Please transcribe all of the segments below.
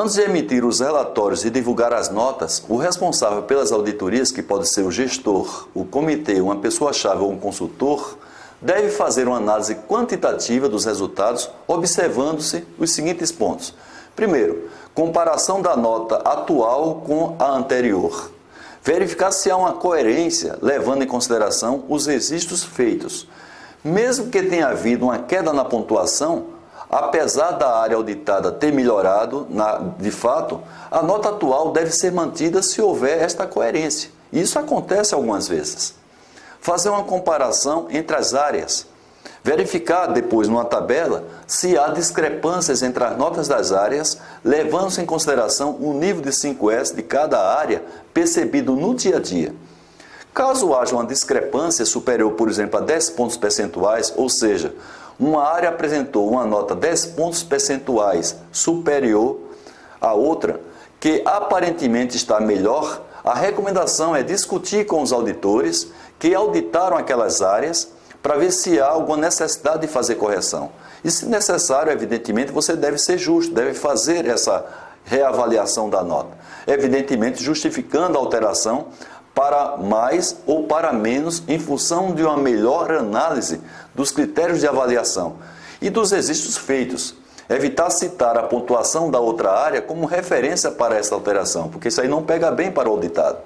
Antes de emitir os relatórios e divulgar as notas, o responsável pelas auditorias, que pode ser o gestor, o comitê, uma pessoa-chave ou um consultor, deve fazer uma análise quantitativa dos resultados, observando-se os seguintes pontos. Primeiro, comparação da nota atual com a anterior. Verificar se há uma coerência, levando em consideração os registros feitos. Mesmo que tenha havido uma queda na pontuação, apesar da área auditada ter melhorado, na, de fato, a nota atual deve ser mantida se houver esta coerência. Isso acontece algumas vezes. Fazer uma comparação entre as áreas. Verificar depois numa tabela se há discrepâncias entre as notas das áreas, levando-se em consideração o nível de 5S de cada área percebido no dia a dia. Caso haja uma discrepância superior, por exemplo, a 10 pontos percentuais, ou seja, uma área apresentou uma nota 10 pontos percentuais superior à outra, que aparentemente está melhor, a recomendação é discutir com os auditores que auditaram aquelas áreas para ver se há alguma necessidade de fazer correção. E se necessário, evidentemente, você deve ser justo, deve fazer essa reavaliação da nota. Evidentemente, justificando a alteração para mais ou para menos em função de uma melhor análise dos critérios de avaliação e dos registros feitos. Evitar citar a pontuação da outra área como referência para essa alteração, porque isso aí não pega bem para o auditado.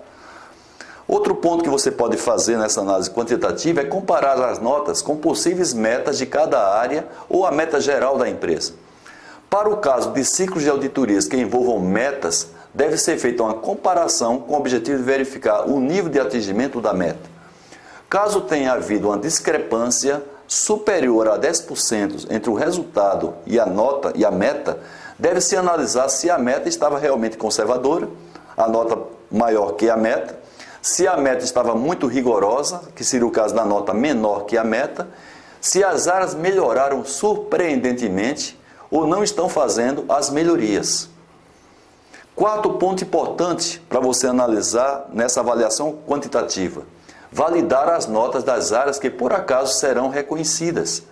Outro ponto que você pode fazer nessa análise quantitativa é comparar as notas com possíveis metas de cada área ou a meta geral da empresa. Para o caso de ciclos de auditorias que envolvam metas, deve ser feita uma comparação com o objetivo de verificar o nível de atingimento da meta. Caso tenha havido uma discrepância superior a 10% entre o resultado e a nota e a meta, deve-se analisar se a meta estava realmente conservadora, a nota maior que a meta, se a meta estava muito rigorosa, que seria o caso da nota menor que a meta, se as áreas melhoraram surpreendentemente ou não estão fazendo as melhorias. Quarto ponto importante para você analisar nessa avaliação quantitativa: validar as notas das áreas que por acaso serão reconhecidas.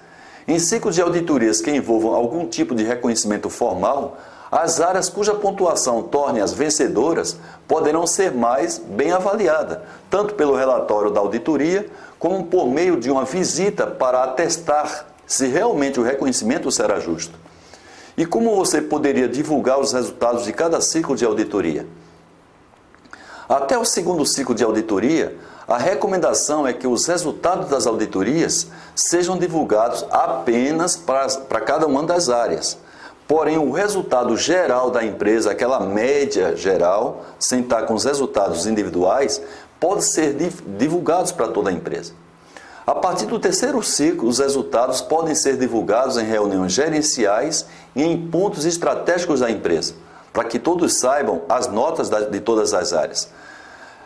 Em ciclos de auditorias que envolvam algum tipo de reconhecimento formal, as áreas cuja pontuação torne as vencedoras poderão ser mais bem avaliadas, tanto pelo relatório da auditoria, como por meio de uma visita para atestar se realmente o reconhecimento será justo. E como você poderia divulgar os resultados de cada ciclo de auditoria? Até o segundo ciclo de auditoria, a recomendação é que os resultados das auditorias sejam divulgados apenas para, para cada uma das áreas. Porém, o resultado geral da empresa, aquela média geral, sem estar com os resultados individuais, pode ser divulgados para toda a empresa. A partir do terceiro ciclo, os resultados podem ser divulgados em reuniões gerenciais e em pontos estratégicos da empresa, para que todos saibam as notas de todas as áreas.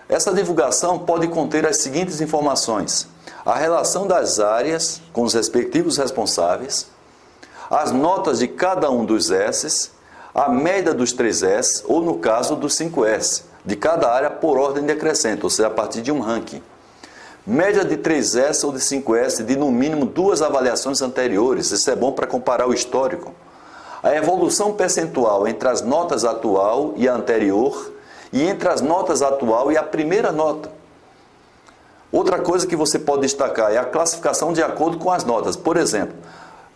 Essa divulgação pode conter as seguintes informações: a relação das áreas com os respectivos responsáveis, as notas de cada um dos S, a média dos três S, ou no caso dos 5S, de cada área por ordem decrescente, ou seja, a partir de um ranking Média de 3S ou de 5S de no mínimo duas avaliações anteriores. Isso é bom para comparar o histórico. A evolução percentual entre as notas atual e a anterior e entre as notas atual e a primeira nota. Outra coisa que você pode destacar é a classificação de acordo com as notas. Por exemplo,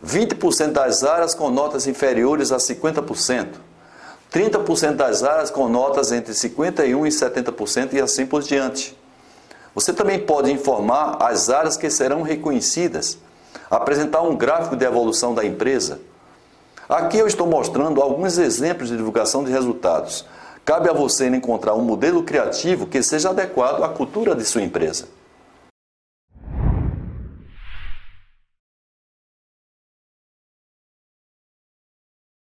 20% das áreas com notas inferiores a 50%, 30% das áreas com notas entre 51% e 70% e assim por diante. Você também pode informar as áreas que serão reconhecidas, apresentar um gráfico de evolução da empresa. Aqui eu estou mostrando alguns exemplos de divulgação de resultados. Cabe a você encontrar um modelo criativo que seja adequado à cultura de sua empresa.